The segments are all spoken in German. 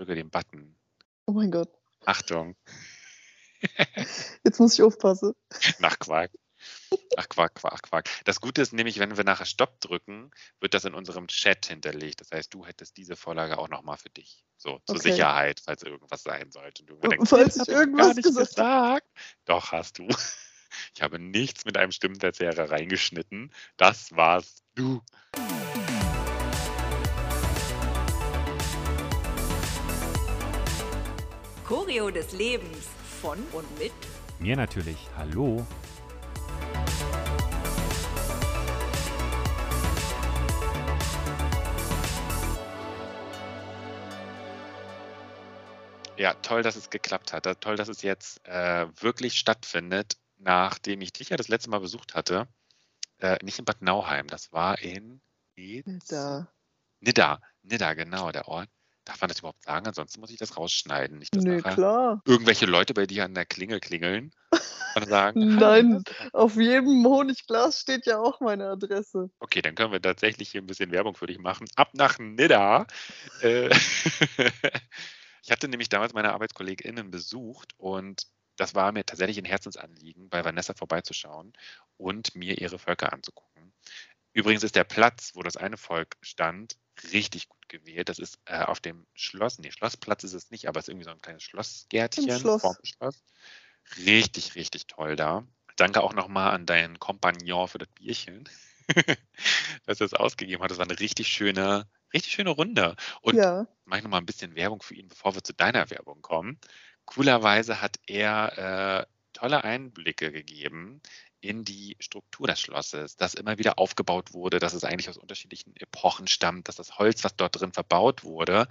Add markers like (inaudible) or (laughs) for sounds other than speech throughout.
drücke den Button. Oh mein Gott. Achtung. Jetzt muss ich aufpassen. Nach Quark. Ach, Quark, Quark, Quark. Das Gute ist nämlich, wenn wir nachher Stopp drücken, wird das in unserem Chat hinterlegt. Das heißt, du hättest diese Vorlage auch nochmal für dich. So, zur Okay. Sicherheit, falls irgendwas sein sollte. Und du denkst, falls ich irgendwas nicht gesagt gesagt. Doch, hast du. Ich habe nichts mit einem Stimmverzerrer reingeschnitten. Das warst du. Choreo des Lebens von und mit Mir natürlich. Hallo. Ja, toll, dass es geklappt hat. Toll, dass es jetzt äh, wirklich stattfindet, nachdem ich dich ja das letzte Mal besucht hatte. Äh, nicht in Bad Nauheim, das war in Nidda. Da. Nidda, Nidda, genau, der Ort. Darf man das überhaupt sagen? Ansonsten muss ich das rausschneiden. Nicht, dass Nö, klar. irgendwelche Leute bei dir an der Klingel klingeln (laughs) und sagen, Nein. Auf jedem Honigglas steht ja auch meine Adresse. Okay, dann können wir tatsächlich hier ein bisschen Werbung für dich machen. Ab nach Nidda. Äh, (laughs) ich hatte nämlich damals meine ArbeitskollegInnen besucht und das war mir tatsächlich ein Herzensanliegen, bei Vanessa vorbeizuschauen und mir ihre Völker anzugucken. Übrigens ist der Platz, wo das eine Volk stand, richtig gut gewählt. Das ist äh, auf dem Schloss, nee, Schlossplatz ist es nicht, aber es ist irgendwie so ein kleines Schlossgärtchen Im Schloss. vorm Schloss. Richtig, richtig toll da. Danke auch nochmal an deinen Kompagnon für das Bierchen, (laughs) dass er es ausgegeben hat. Das war eine richtig schöne, richtig schöne Runde. Und ja. mache ich nochmal ein bisschen Werbung für ihn, bevor wir zu deiner Werbung kommen. Coolerweise hat er äh, tolle Einblicke gegeben in die Struktur des Schlosses, das immer wieder aufgebaut wurde, dass es eigentlich aus unterschiedlichen Epochen stammt, dass das Holz, was dort drin verbaut wurde,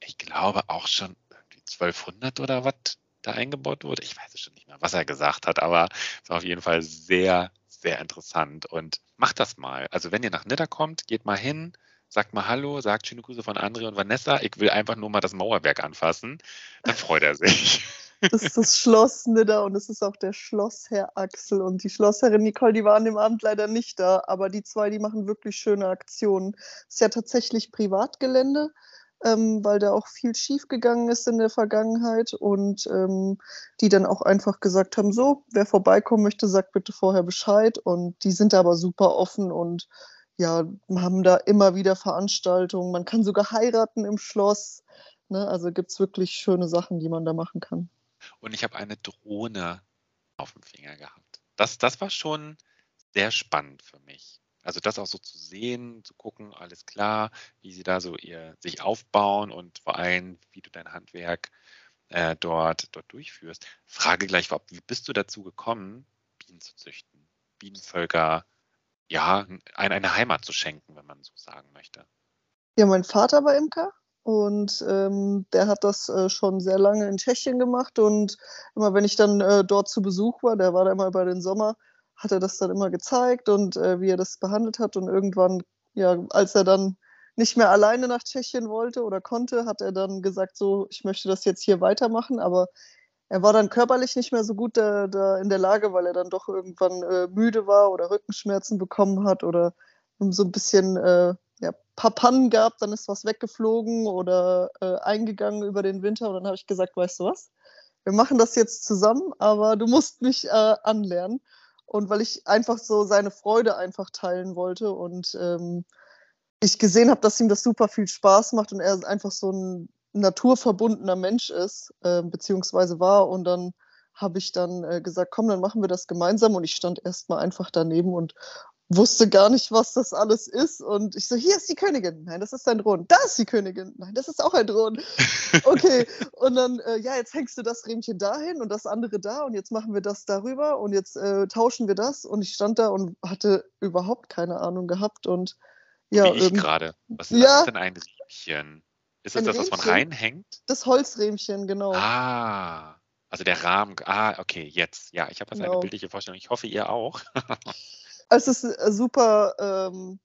ich glaube auch schon irgendwie 1200 oder was da eingebaut wurde. Ich weiß es schon nicht mehr, was er gesagt hat, aber es war auf jeden Fall sehr, sehr interessant. Und macht das mal. Also wenn ihr nach Nidda kommt, geht mal hin, sagt mal Hallo, sagt schöne Grüße von André und Vanessa. Ich will einfach nur mal das Mauerwerk anfassen. Dann freut er sich. (laughs) Das ist das Schloss Nidda und es ist auch der Schlossherr Axel und die Schlossherrin Nicole, die waren im Abend leider nicht da, aber die zwei, die machen wirklich schöne Aktionen. Ist ja tatsächlich Privatgelände, ähm, weil da auch viel schief gegangen ist in der Vergangenheit und ähm, die dann auch einfach gesagt haben, so, wer vorbeikommen möchte, sagt bitte vorher Bescheid und die sind da aber super offen und ja, haben da immer wieder Veranstaltungen. Man kann sogar heiraten im Schloss. Ne? Also gibt es wirklich schöne Sachen, die man da machen kann. Und ich habe eine Drohne auf dem Finger gehabt. Das, das war schon sehr spannend für mich. Also das auch so zu sehen, zu gucken, alles klar, wie sie da so ihr sich aufbauen und vor allem, wie du dein Handwerk äh, dort, dort durchführst. Frage gleich vorab, wie bist du dazu gekommen, Bienen zu züchten? Bienenvölker, ja, eine, eine Heimat zu schenken, wenn man so sagen möchte. Ja, mein Vater war Imker und ähm, der hat das äh, schon sehr lange in Tschechien gemacht und immer wenn ich dann äh, dort zu Besuch war, der war da immer über den Sommer, hat er das dann immer gezeigt und äh, wie er das behandelt hat. Und irgendwann, ja, als er dann nicht mehr alleine nach Tschechien wollte oder konnte, hat er dann gesagt, so, ich möchte das jetzt hier weitermachen, aber er war dann körperlich nicht mehr so gut da, da in der Lage, weil er dann doch irgendwann äh, müde war oder Rückenschmerzen bekommen hat oder so ein bisschen äh, ja, paar Pannen gab, dann ist was weggeflogen oder äh, eingegangen über den Winter. Und dann habe ich gesagt, weißt du was, wir machen das jetzt zusammen, aber du musst mich äh, anlernen. Und weil ich einfach so seine Freude einfach teilen wollte und ähm, ich gesehen habe, dass ihm das super viel Spaß macht und er einfach so ein naturverbundener Mensch ist, äh, beziehungsweise war. Und dann habe ich dann äh, gesagt, komm, dann machen wir das gemeinsam. Und ich stand erstmal einfach daneben und wusste gar nicht, was das alles ist. Und ich so, hier ist die Königin. Nein, das ist ein Drohnen. Da ist die Königin. Nein, das ist auch ein Drohnen. (laughs) Okay. und dann, äh, ja, jetzt hängst du das Rähmchen dahin und das andere da und jetzt machen wir das darüber und jetzt äh, tauschen wir das. Und ich stand da und hatte überhaupt keine Ahnung gehabt. Und ja, Wie ich gerade. Was ist Ja. das denn ein Riemchen? Ist das das, was man Riemchen? reinhängt? das Holzrähmchen, genau. Ah, also der Rahmen. Ah, okay, jetzt. Ja, ich habe eine Genau. bildliche Vorstellung. Ich hoffe, ihr auch. (laughs) Es ist äh, super ähm,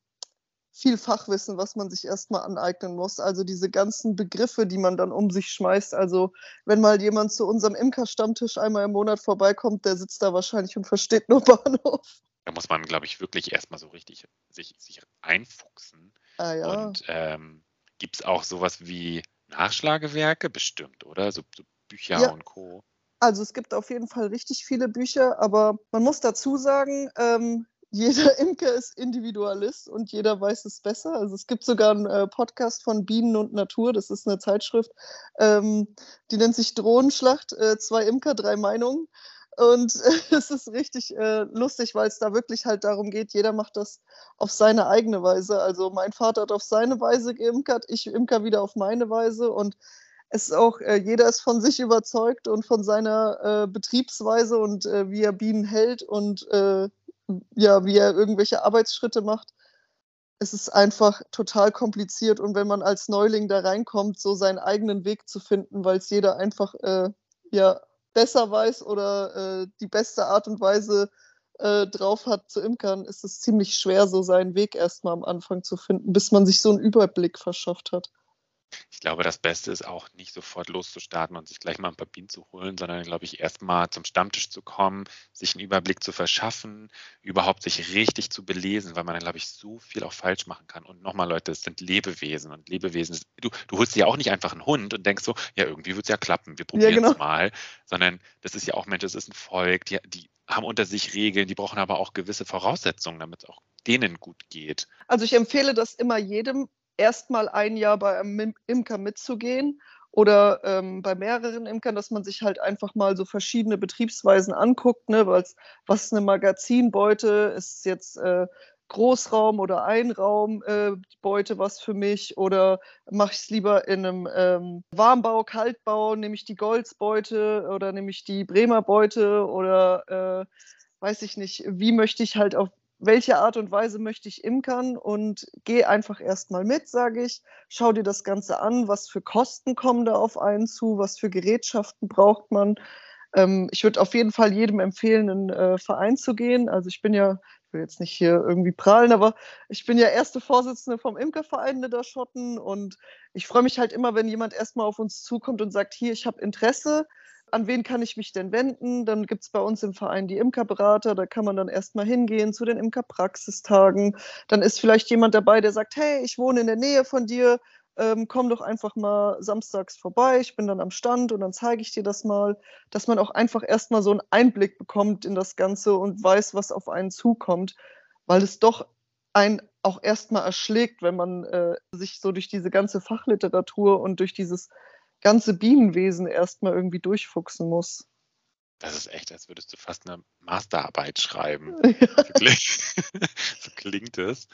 viel Fachwissen, was man sich erstmal aneignen muss. Also diese ganzen Begriffe, die man dann um sich schmeißt. Also wenn mal jemand zu unserem Imker-Stammtisch einmal im Monat vorbeikommt, der sitzt da wahrscheinlich und versteht nur (laughs) Bahnhof. Da muss man, glaube ich, wirklich erstmal so richtig sich, sich einfuchsen. Ah ja. Und ähm, gibt es auch sowas wie Nachschlagewerke bestimmt, oder? So, so Bücher Ja. und Co. Also es gibt auf jeden Fall richtig viele Bücher, aber man muss dazu sagen, ähm, jeder (laughs) Imker ist Individualist und jeder weiß es besser. Also es gibt sogar einen äh, Podcast von Bienen und Natur, das ist eine Zeitschrift, ähm, die nennt sich Drohnenschlacht, äh, zwei Imker, drei Meinungen. Und äh, (laughs) es ist richtig äh, lustig, weil es da wirklich halt darum geht, jeder macht das auf seine eigene Weise. Also mein Vater hat auf seine Weise geimkert, ich imker wieder auf meine Weise und es ist auch, äh, jeder ist von sich überzeugt und von seiner äh, Betriebsweise und wie er Bienen hält und ja, wie er irgendwelche Arbeitsschritte macht. Es ist einfach total kompliziert und wenn man als Neuling da reinkommt, so seinen eigenen Weg zu finden, weil es jeder einfach äh, ja, besser weiß oder äh, die beste Art und Weise äh, drauf hat zu imkern, ist es ziemlich schwer, so seinen Weg erstmal am Anfang zu finden, bis man sich so einen Überblick verschafft hat. Ich glaube, das Beste ist auch nicht sofort loszustarten und sich gleich mal ein paar Bienen zu holen, sondern, glaube ich, erstmal zum Stammtisch zu kommen, sich einen Überblick zu verschaffen, überhaupt sich richtig zu belesen, weil man dann, glaube ich, so viel auch falsch machen kann. Und nochmal, Leute, es sind Lebewesen und Lebewesen, du, du holst dir ja auch nicht einfach einen Hund und denkst so, ja, irgendwie wird es ja klappen, wir probieren es genau. mal, sondern das ist ja auch, Mensch, das ist ein Volk, die, die haben unter sich Regeln, die brauchen aber auch gewisse Voraussetzungen, damit es auch denen gut geht. Also ich empfehle das immer jedem, erstmal ein Jahr bei einem Im- Imker mitzugehen oder ähm, bei mehreren Imkern, dass man sich halt einfach mal so verschiedene Betriebsweisen anguckt, ne, weil's- was ist eine Magazinbeute, ist jetzt äh, Großraum oder Einraumbeute äh, was für mich? Oder mache ich es lieber in einem ähm, Warmbau, Kaltbau, nehme ich die Goldsbeute oder nehme ich die Bremer Beute? Oder äh, weiß ich nicht, wie möchte ich halt auf welche Art und Weise möchte ich imkern und geh einfach erstmal mit, sage ich. Schau dir das Ganze an, was für Kosten kommen da auf einen zu, was für Gerätschaften braucht man. Ähm, ich würde auf jeden Fall jedem empfehlen, in einen äh, Verein zu gehen. Also ich bin ja, ich will jetzt nicht hier irgendwie prahlen, aber ich bin ja erste Vorsitzende vom Imkerverein Niederschotten und ich freue mich halt immer, wenn jemand erstmal auf uns zukommt und sagt, hier, ich habe Interesse, an wen kann ich mich denn wenden? Dann gibt es bei uns im Verein die Imkerberater, da kann man dann erstmal hingehen zu den Imkerpraxistagen. Dann ist vielleicht jemand dabei, der sagt, hey, ich wohne in der Nähe von dir, ähm, komm doch einfach mal samstags vorbei, ich bin dann am Stand und dann zeige ich dir das mal, dass man auch einfach erstmal so einen Einblick bekommt in das Ganze und weiß, was auf einen zukommt, weil es doch einen auch erstmal erschlägt, wenn man äh, sich so durch diese ganze Fachliteratur und durch dieses ganze Bienenwesen erstmal irgendwie durchfuchsen muss. Das ist echt, als würdest du fast eine Masterarbeit schreiben. (laughs) Ja. So klingt, (laughs) so klingt es.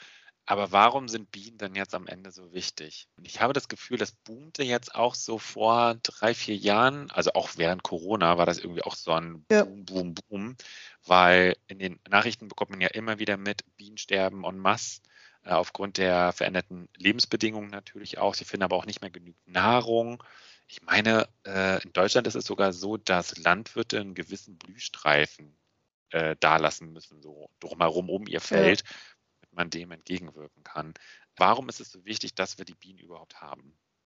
Aber warum sind Bienen dann jetzt am Ende so wichtig? Und ich habe das Gefühl, das boomte jetzt auch so vor drei, vier Jahren, also auch während Corona war das irgendwie auch so ein Ja. Boom, Boom, Boom, weil in den Nachrichten bekommt man ja immer wieder mit, Bienen sterben en masse äh, aufgrund der veränderten Lebensbedingungen natürlich auch. Sie finden aber auch nicht mehr genügend Nahrung. Ich meine, äh, in Deutschland ist es sogar so, dass Landwirte einen gewissen Blühstreifen äh, dalassen müssen, so drumherum um ihr Feld, damit man dem entgegenwirken kann. Warum ist es so wichtig, dass wir die Bienen überhaupt haben?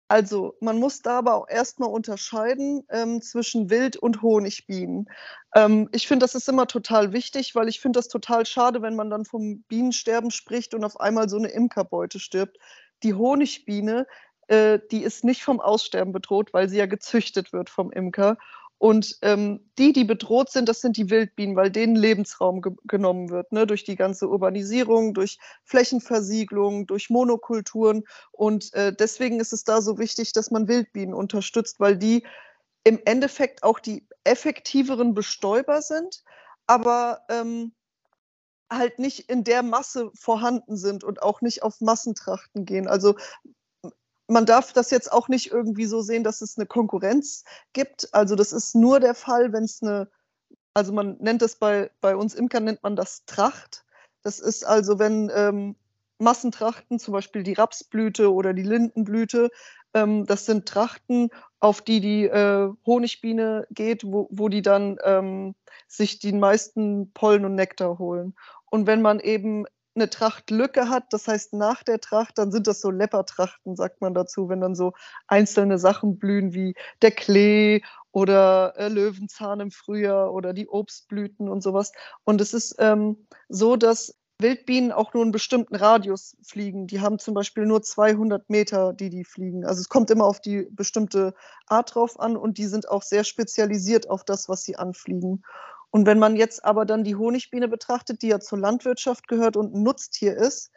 Also man muss da aber auch erstmal unterscheiden ähm, zwischen Wild- und Honigbienen. Ähm, ich finde, das ist immer total wichtig, weil ich finde das total schade, wenn man dann vom Bienensterben spricht und auf einmal so eine Imkerbeute stirbt. Die Honigbiene, äh, die ist nicht vom Aussterben bedroht, weil sie ja gezüchtet wird vom Imker. Und ähm, die, die bedroht sind, das sind die Wildbienen, weil denen Lebensraum ge genommen wird, ne? durch die ganze Urbanisierung, durch Flächenversiegelung, durch Monokulturen. Und äh, deswegen ist es da so wichtig, dass man Wildbienen unterstützt, weil die im Endeffekt auch die effektiveren Bestäuber sind, aber ähm, halt nicht in der Masse vorhanden sind und auch nicht auf Massentrachten gehen. Also man darf das jetzt auch nicht irgendwie so sehen, dass es eine Konkurrenz gibt. Also das ist nur der Fall, wenn es eine, also man nennt das bei, bei uns Imkern nennt man das Tracht. Das ist also, wenn ähm, Massentrachten, zum Beispiel die Rapsblüte oder die Lindenblüte, ähm, das sind Trachten, auf die die äh, Honigbiene geht, wo, wo die dann ähm, sich die meisten Pollen und Nektar holen. Und wenn man eben eine Trachtlücke hat, das heißt nach der Tracht, dann sind das so Leppertrachten, sagt man dazu, wenn dann so einzelne Sachen blühen wie der Klee oder äh, Löwenzahn im Frühjahr oder die Obstblüten und sowas. Und es ist ähm, so, dass Wildbienen auch nur einen bestimmten Radius fliegen. Die haben zum Beispiel nur 200 Meter, die die fliegen. Also es kommt immer auf die bestimmte Art drauf an und die sind auch sehr spezialisiert auf das, was sie anfliegen. Und wenn man jetzt aber dann die Honigbiene betrachtet, die ja zur Landwirtschaft gehört und ein Nutztier ist,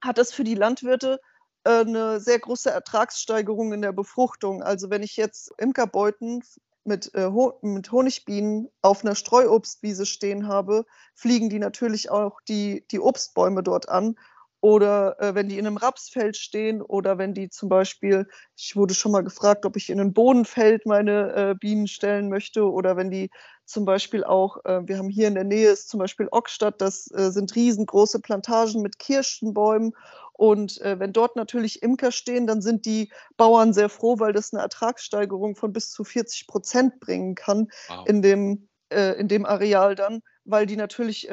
hat das für die Landwirte äh, eine sehr große Ertragssteigerung in der Befruchtung. Also wenn ich jetzt Imkerbeuten mit, äh, mit Honigbienen auf einer Streuobstwiese stehen habe, fliegen die natürlich auch die, die Obstbäume dort an. Oder äh, wenn die in einem Rapsfeld stehen oder wenn die zum Beispiel, ich wurde schon mal gefragt, ob ich in ein Bohnenfeld meine äh, Bienen stellen möchte oder wenn die zum Beispiel auch, äh, wir haben hier in der Nähe ist zum Beispiel Ockstadt, das äh, sind riesengroße Plantagen mit Kirschenbäumen und äh, wenn dort natürlich Imker stehen, dann sind die Bauern sehr froh, weil das eine Ertragssteigerung von bis zu 40 Prozent bringen kann wow. in, dem, äh, in dem Areal dann, weil die natürlich,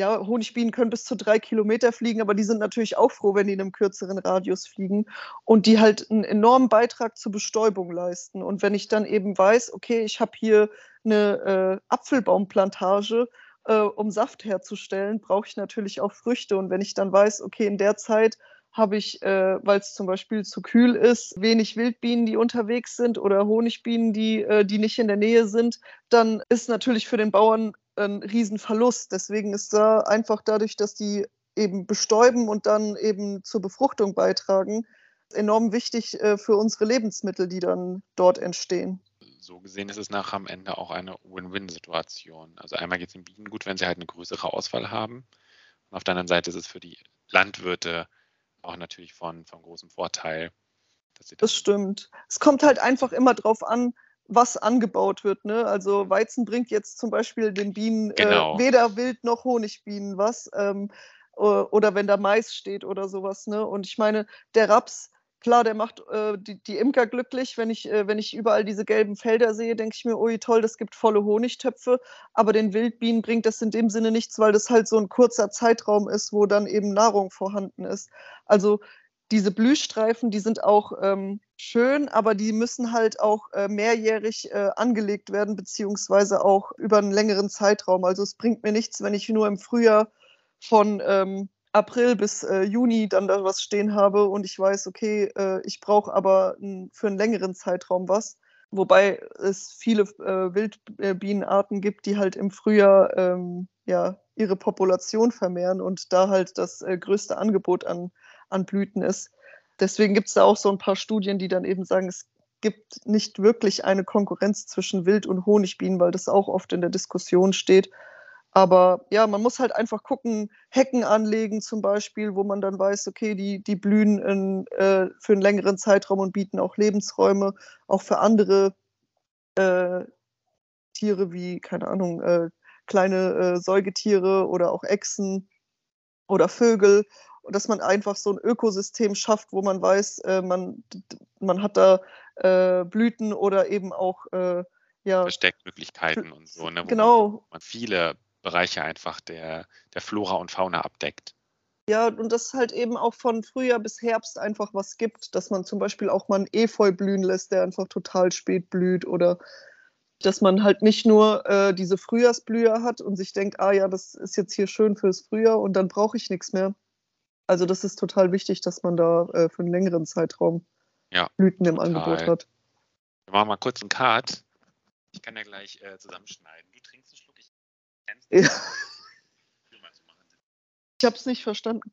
ja, Honigbienen können bis zu drei Kilometer fliegen, aber die sind natürlich auch froh, wenn die in einem kürzeren Radius fliegen und die halt einen enormen Beitrag zur Bestäubung leisten. Und wenn ich dann eben weiß, okay, ich habe hier eine äh, Apfelbaumplantage, äh, um Saft herzustellen, brauche ich natürlich auch Früchte. Und wenn ich dann weiß, okay, in der Zeit habe ich, äh, weil es zum Beispiel zu kühl ist, wenig Wildbienen, die unterwegs sind oder Honigbienen, die, äh, die nicht in der Nähe sind, dann ist natürlich für den Bauern ein Riesenverlust. Deswegen ist da einfach dadurch, dass die eben bestäuben und dann eben zur Befruchtung beitragen, enorm wichtig äh, für unsere Lebensmittel, die dann dort entstehen so gesehen ist es nachher am Ende auch eine Win-Win-Situation. Also einmal geht es den Bienen gut, wenn sie halt eine größere Auswahl haben. Und auf der anderen Seite ist es für die Landwirte auch natürlich von, von großem Vorteil. das, das stimmt. Es kommt halt einfach immer drauf an, was angebaut wird. Ne? Also Weizen bringt jetzt zum Beispiel den Bienen äh, genau. äh, weder Wild noch Honigbienen was. Ähm, oder wenn da Mais steht oder sowas. Ne? Und ich meine, der Raps Klar, der macht äh, die, die, Imker glücklich. Wenn ich, äh, wenn ich überall diese gelben Felder sehe, denke ich mir, ui toll, das gibt volle Honigtöpfe. Aber den Wildbienen bringt das in dem Sinne nichts, weil das halt so ein kurzer Zeitraum ist, wo dann eben Nahrung vorhanden ist. Also diese Blühstreifen, die sind auch ähm, schön, aber die müssen halt auch äh, mehrjährig äh, angelegt werden, beziehungsweise auch über einen längeren Zeitraum. Also es bringt mir nichts, wenn ich nur im Frühjahr von ähm, April bis äh, Juni dann da was stehen habe und ich weiß, okay, äh, ich brauche aber für einen längeren Zeitraum was. Wobei es viele äh, Wildbienenarten gibt, die halt im Frühjahr ähm, ja, ihre Population vermehren und da halt das äh, größte Angebot an, an Blüten ist. Deswegen gibt es da auch so ein paar Studien, die dann eben sagen, es gibt nicht wirklich eine Konkurrenz zwischen Wild- und Honigbienen, weil das auch oft in der Diskussion steht. Aber ja, man muss halt einfach gucken, Hecken anlegen zum Beispiel, wo man dann weiß, okay, die, die blühen in, äh, für einen längeren Zeitraum und bieten auch Lebensräume, auch für andere äh, Tiere wie, keine Ahnung, äh, kleine äh, Säugetiere oder auch Echsen oder Vögel. Und dass man einfach so ein Ökosystem schafft, wo man weiß, äh, man, man hat da äh, Blüten oder eben auch ja, Versteckmöglichkeiten und so, ne, genau. man viele Bereiche einfach der, der Flora und Fauna abdeckt. Ja, und das halt eben auch von Frühjahr bis Herbst einfach was gibt, dass man zum Beispiel auch mal einen Efeu blühen lässt, der einfach total spät blüht oder dass man halt nicht nur äh, diese Frühjahrsblüher hat und sich denkt, ah ja, das ist jetzt hier schön fürs Frühjahr und dann brauche ich nichts mehr. Also das ist total wichtig, dass man da äh, für einen längeren Zeitraum ja, Blüten im total. Angebot hat. Wir machen mal kurz einen Cut. Ich kann ja gleich äh, zusammenschneiden. Du trinkst einen Schluck, ich ja. (laughs) Ich habe es nicht verstanden.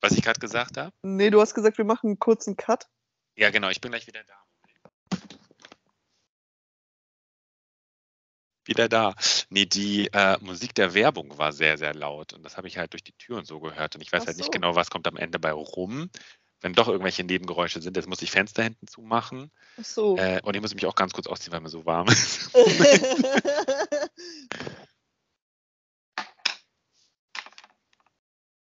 Was ich gerade gesagt habe? Nee, du hast gesagt, wir machen einen kurzen Cut. Ja, genau, ich bin gleich wieder da. Wieder da. Nee, die äh, Musik der Werbung war sehr, sehr laut und das habe ich halt durch die Türen so gehört und ich weiß Ach halt nicht genau, was kommt am Ende bei rum. Wenn doch irgendwelche Nebengeräusche sind, jetzt muss ich Fenster hinten zumachen. Ach so. Äh, und ich muss mich auch ganz kurz ausziehen, weil mir so warm (laughs) (laughs) (laughs) ist.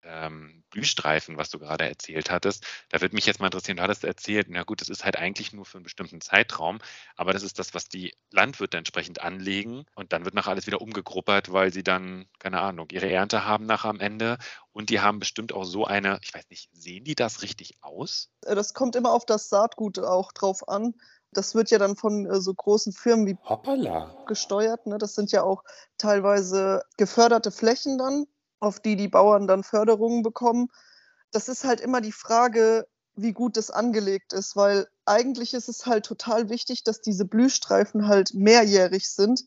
Ähm, Blühstreifen, was du gerade erzählt hattest, da würde mich jetzt mal interessieren, du hattest erzählt, na gut, das ist halt eigentlich nur für einen bestimmten Zeitraum, aber das ist das, was die Landwirte entsprechend anlegen und dann wird nachher alles wieder umgegruppert, weil sie dann, keine Ahnung, ihre Ernte haben nachher am Ende und die haben bestimmt auch so eine, ich weiß nicht, sehen die das richtig aus? Äh, das kommt immer auf das Saatgut auch drauf an. Das wird ja dann von äh, so großen Firmen wie Hoppala. gesteuert. Ne? Das sind ja auch teilweise geförderte Flächen dann, auf die die Bauern dann Förderungen bekommen. Das ist halt immer die Frage, wie gut das angelegt ist, weil eigentlich ist es halt total wichtig, dass diese Blühstreifen halt mehrjährig sind.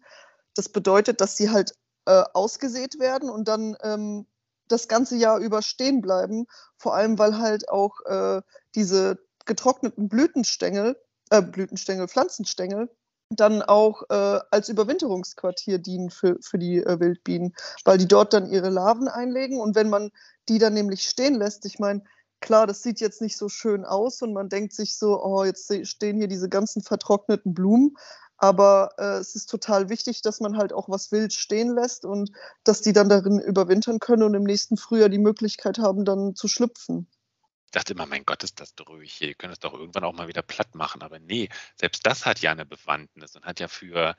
Das bedeutet, dass sie halt äh, ausgesät werden und dann ähm, das ganze Jahr über stehen bleiben. Vor allem, weil halt auch äh, diese getrockneten Blütenstängel, äh, Blütenstängel, Pflanzenstängel, dann auch äh, als Überwinterungsquartier dienen für, für die äh, Wildbienen, weil die dort dann ihre Larven einlegen. Und wenn man die dann nämlich stehen lässt, ich meine, klar, das sieht jetzt nicht so schön aus und man denkt sich so, oh, jetzt stehen hier diese ganzen vertrockneten Blumen. Aber äh, es ist total wichtig, dass man halt auch was wild stehen lässt und dass die dann darin überwintern können und im nächsten Frühjahr die Möglichkeit haben, dann zu schlüpfen. Ich dachte immer, mein Gott, ist das dröge hier. Die können es doch irgendwann auch mal wieder platt machen. Aber nee, selbst das hat ja eine Bewandtnis und hat ja für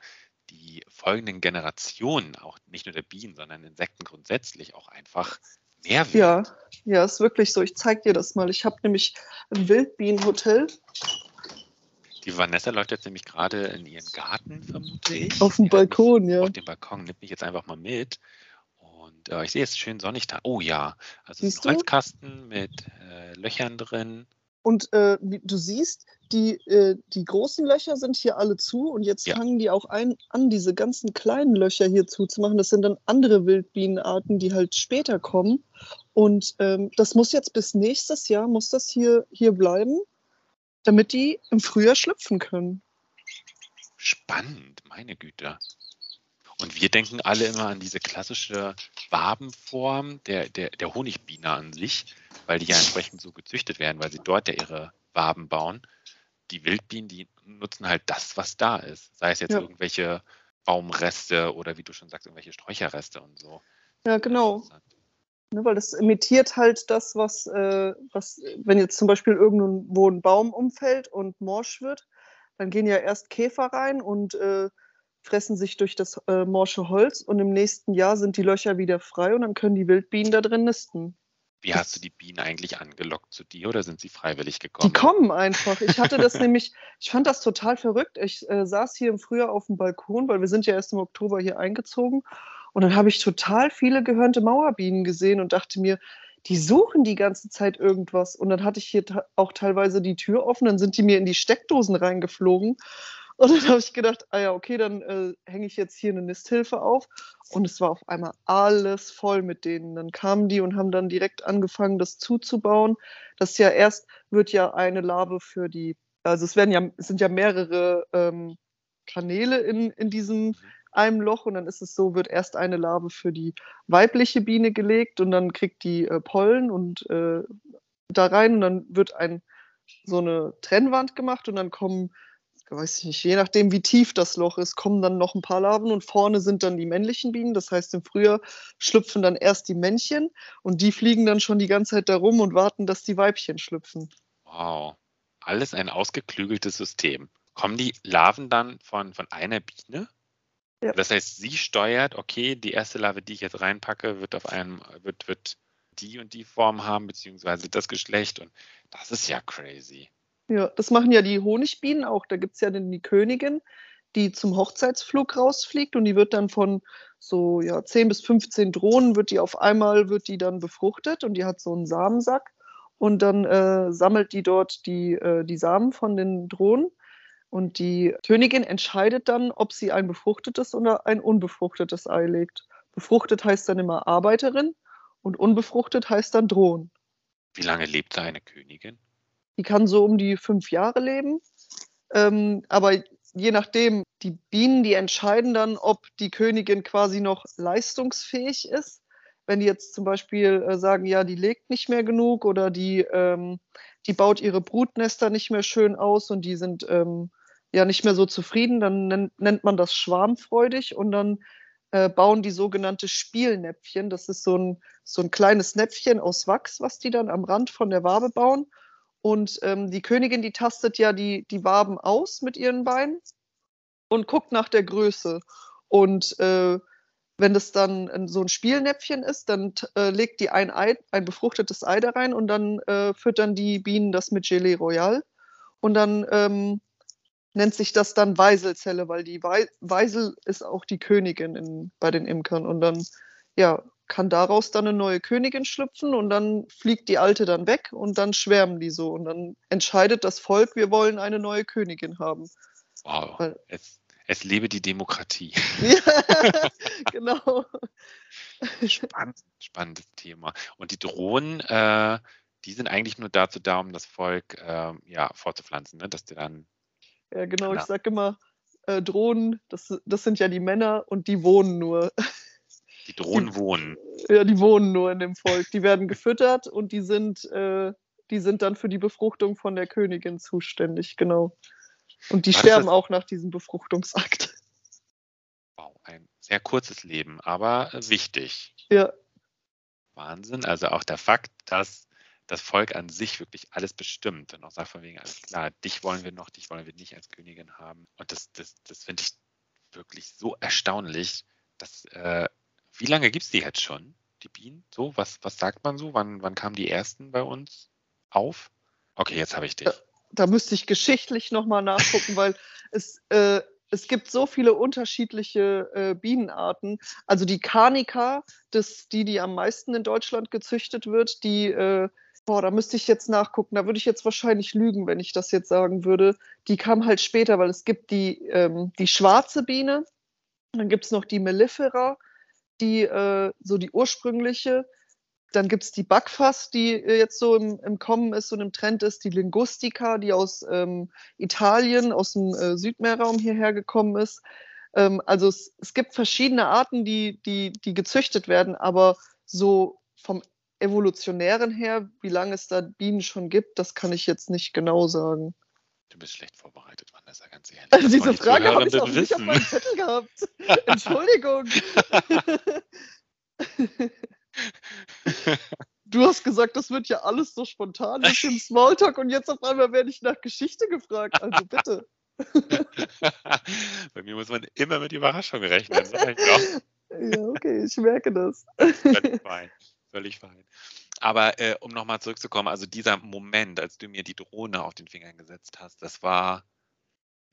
die folgenden Generationen, auch nicht nur der Bienen, sondern Insekten grundsätzlich auch einfach Mehrwert. Ja, ja, ist wirklich so. Ich zeige dir das mal. Ich habe nämlich ein Wildbienenhotel die Vanessa läuft jetzt nämlich gerade in ihren Garten, vermute ich. Auf dem Balkon, ja. Auf dem Balkon, nimmt mich jetzt einfach mal mit. Und äh, ich sehe, es schön sonnig da. Oh ja, also ein Holzkasten mit äh, Löchern drin. Und äh, du siehst, die, äh, die großen Löcher sind hier alle zu und jetzt ja. fangen die auch ein, an, diese ganzen kleinen Löcher hier zuzumachen. Das sind dann andere Wildbienenarten, die halt später kommen. Und ähm, das muss jetzt bis nächstes Jahr, muss das hier, hier bleiben damit die im Frühjahr schlüpfen können. Spannend, meine Güte. Und wir denken alle immer an diese klassische Wabenform der, der, der Honigbiene an sich, weil die ja entsprechend so gezüchtet werden, weil sie dort ja ihre Waben bauen. Die Wildbienen, die nutzen halt das, was da ist. Sei es jetzt ja. irgendwelche Baumreste oder wie du schon sagst, irgendwelche Sträucherreste und so. Ja, genau. Ne, weil das imitiert halt das, was, äh, was, wenn jetzt zum Beispiel irgendwo ein Baum umfällt und morsch wird, dann gehen ja erst Käfer rein und äh, fressen sich durch das äh, morsche Holz und im nächsten Jahr sind die Löcher wieder frei und dann können die Wildbienen da drin nisten. Wie hast du die Bienen eigentlich angelockt zu dir oder sind sie freiwillig gekommen? Die kommen einfach. Ich hatte das (laughs) nämlich, ich fand das total verrückt. Ich äh, saß hier im Frühjahr auf dem Balkon, weil wir sind ja erst im Oktober hier eingezogen und dann habe ich total viele gehörnte Mauerbienen gesehen und dachte mir, die suchen die ganze Zeit irgendwas. Und dann hatte ich hier auch teilweise die Tür offen, dann sind die mir in die Steckdosen reingeflogen. Und dann habe ich gedacht, ah ja, okay, dann äh, hänge ich jetzt hier eine Nisthilfe auf. Und es war auf einmal alles voll mit denen. Dann kamen die und haben dann direkt angefangen, das zuzubauen. Das ja erst wird ja eine Larve für die, also es werden ja, es sind ja mehrere ähm, Kanäle in, in diesem mhm einem Loch und dann ist es so, wird erst eine Larve für die weibliche Biene gelegt und dann kriegt die äh, Pollen und äh, da rein und dann wird ein, so eine Trennwand gemacht und dann kommen, weiß ich nicht, je nachdem wie tief das Loch ist, kommen dann noch ein paar Larven und vorne sind dann die männlichen Bienen. Das heißt, im Frühjahr schlüpfen dann erst die Männchen und die fliegen dann schon die ganze Zeit da rum und warten, dass die Weibchen schlüpfen. Wow, alles ein ausgeklügeltes System. Kommen die Larven dann von, von einer Biene? Ja. Das heißt, sie steuert, okay, die erste Larve, die ich jetzt reinpacke, wird auf einem, wird, wird die und die Form haben, beziehungsweise das Geschlecht. Und das ist ja crazy. Ja, das machen ja die Honigbienen auch. Da gibt es ja dann die Königin, die zum Hochzeitsflug rausfliegt und die wird dann von so ja, 10 bis 15 Drohnen, wird die auf einmal, wird die dann befruchtet und die hat so einen Samensack und dann äh, sammelt die dort die, äh, die Samen von den Drohnen und die Königin entscheidet dann, ob sie ein befruchtetes oder ein unbefruchtetes Ei legt. Befruchtet heißt dann immer Arbeiterin und unbefruchtet heißt dann Drohnen. Wie lange lebt da eine Königin? Die kann so um die fünf Jahre leben. Ähm, aber je nachdem, die Bienen, die entscheiden dann, ob die Königin quasi noch leistungsfähig ist. Wenn die jetzt zum Beispiel äh, sagen, ja, die legt nicht mehr genug oder die, ähm, die baut ihre Brutnester nicht mehr schön aus und die sind ähm, ja nicht mehr so zufrieden, dann nennt, nennt man das schwarmfreudig und dann äh, bauen die sogenannte Spielnäpfchen. Das ist so ein, so ein kleines Näpfchen aus Wachs, was die dann am Rand von der Wabe bauen. Und ähm, die Königin, die tastet ja die, die Waben aus mit ihren Beinen und guckt nach der Größe. Und äh, wenn das dann so ein Spielnäpfchen ist, dann äh, legt die ein Ei, ein befruchtetes Ei da rein und dann äh, füttern die Bienen das mit Gelee Royal. Und dann ähm, nennt sich das dann Weiselzelle, weil die Weisel ist auch die Königin in, bei den Imkern. Und dann, ja, kann daraus dann eine neue Königin schlüpfen und dann fliegt die alte dann weg und dann schwärmen die so und dann entscheidet das Volk, wir wollen eine neue Königin haben. Wow. Weil, es, es lebe die Demokratie. (laughs) (laughs) ja, genau. Spannend, spannendes Thema. Und die Drohnen, äh, die sind eigentlich nur dazu da, um das Volk äh, ja, vorzupflanzen, ne? dass die dann. Ja, genau, na. ich sage immer, äh, Drohnen, das, das sind ja die Männer und die wohnen nur. Die Drohnen die, wohnen. Ja, die wohnen nur in dem Volk. Die werden gefüttert und die sind, äh, die sind dann für die Befruchtung von der Königin zuständig, genau. Und die War sterben auch nach diesem Befruchtungsakt. Wow, ein sehr kurzes Leben, aber wichtig. Ja. Wahnsinn. Also auch der Fakt, dass das Volk an sich wirklich alles bestimmt und auch sagt von wegen, alles klar, dich wollen wir noch, dich wollen wir nicht als Königin haben. Und das, das, das finde ich wirklich so erstaunlich, dass, äh, wie lange gibt es die jetzt schon, die Bienen? So, was, was sagt man so? Wann, wann kamen die ersten bei uns auf? Okay, jetzt habe ich dich. Da, da, müsste ich geschichtlich nochmal nachgucken, weil (laughs) es, äh, es gibt so viele unterschiedliche äh, Bienenarten. Also die Carnica, das, die, die am meisten in Deutschland gezüchtet wird, die äh, Boah, da müsste ich jetzt nachgucken. Da würde ich jetzt wahrscheinlich lügen, wenn ich das jetzt sagen würde. Die kam halt später, weil es gibt die, ähm, die schwarze Biene, dann gibt es noch die Mellifera, die äh, so die ursprüngliche. Dann gibt es die Backfass, die äh, jetzt so im, im, Kommen ist und im Trend ist, die Linguistica, die aus ähm, Italien, aus dem äh, Südmeerraum hierher gekommen ist. Ähm, also es, es, gibt verschiedene Arten, die, die, die gezüchtet werden, aber so vom evolutionären her, wie lange es da Bienen schon gibt, das kann ich jetzt nicht genau sagen. Du bist schlecht vorbereitet, Vanessa, ganz ehrlich. Also diese Frage habe ich auch wissen. nicht auf meinem Zettel gehabt. Entschuldigung. (laughs) du hast gesagt, das wird ja alles so spontan, durch den Smalltalk und jetzt auf einmal werde ich nach Geschichte gefragt. Also bitte. (laughs) Bei mir muss man immer mit Überraschungen rechnen. ja, okay, ich merke das. Fein völlig fein. Aber äh, um nochmal zurückzukommen, also dieser Moment, als du mir die Drohne auf den Fingern gesetzt hast, das war,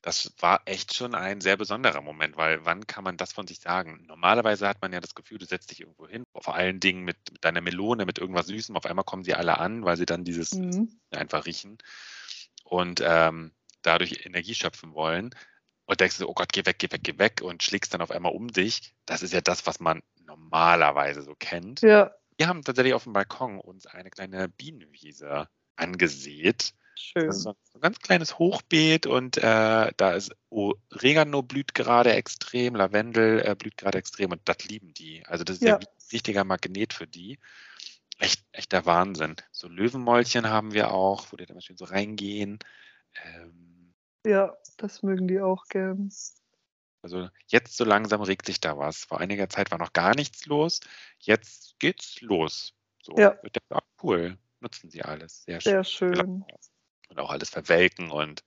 das war echt schon ein sehr besonderer Moment, weil wann kann man das von sich sagen? Normalerweise hat man ja das Gefühl, du setzt dich irgendwo hin, vor allen Dingen mit, mit deiner Melone, mit irgendwas Süßem, auf einmal kommen sie alle an, weil sie dann dieses mhm. einfach riechen und ähm, dadurch Energie schöpfen wollen und denkst du, oh Gott, geh weg, geh weg, geh weg und schlägst dann auf einmal um dich. Das ist ja das, was man normalerweise so kennt. Ja. Wir haben tatsächlich auf dem Balkon uns eine kleine Bienenwiese angesät. Schön. So ein ganz kleines Hochbeet und äh, da ist Oregano blüht gerade extrem, Lavendel äh, blüht gerade extrem und das lieben die. Also das ist ja, ein richtiger Magnet für die. Echt, echter Wahnsinn. So Löwenmäulchen haben wir auch, wo die dann schön so reingehen. Ähm, ja, das mögen die auch gern. Also jetzt so langsam regt sich da was. Vor einiger Zeit war noch gar nichts los. Jetzt geht's los. So, ja. Ah, cool. Nutzen sie alles. Sehr, Sehr schön. Und auch alles verwelken und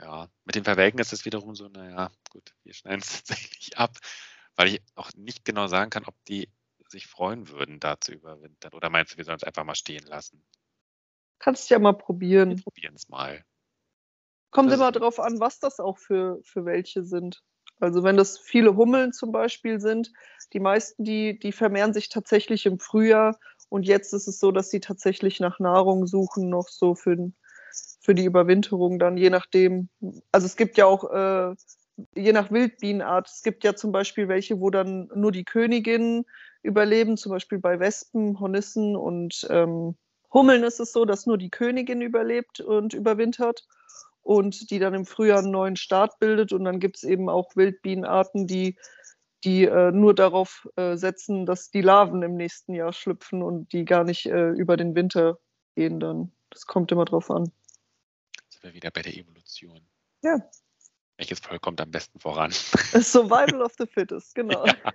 ja, mit dem Verwelken ist es wiederum so, naja, gut, wir schneiden es (laughs) tatsächlich ab, weil ich auch nicht genau sagen kann, ob die sich freuen würden, da zu überwintern. Oder meinst du, wir sollen es einfach mal stehen lassen? Kannst ja mal probieren. Wir probieren es mal. Kommt das immer darauf an, was das auch für, für welche sind. Also wenn das viele Hummeln zum Beispiel sind, die meisten, die, die vermehren sich tatsächlich im Frühjahr und jetzt ist es so, dass sie tatsächlich nach Nahrung suchen, noch so für, für die Überwinterung dann, je nachdem. Also es gibt ja auch, äh, je nach Wildbienenart, es gibt ja zum Beispiel welche, wo dann nur die Königinnen überleben, zum Beispiel bei Wespen, Hornissen und ähm, Hummeln ist es so, dass nur die Königin überlebt und überwintert und die dann im Frühjahr einen neuen Start bildet. Und dann gibt es eben auch Wildbienenarten, die, die äh, nur darauf äh, setzen, dass die Larven im nächsten Jahr schlüpfen und die gar nicht äh, über den Winter gehen dann. Das kommt immer drauf an. Wir wieder bei der Evolution. Ja. Welches Volk kommt am besten voran? Survival of the Fittest, genau. (laughs) Ja.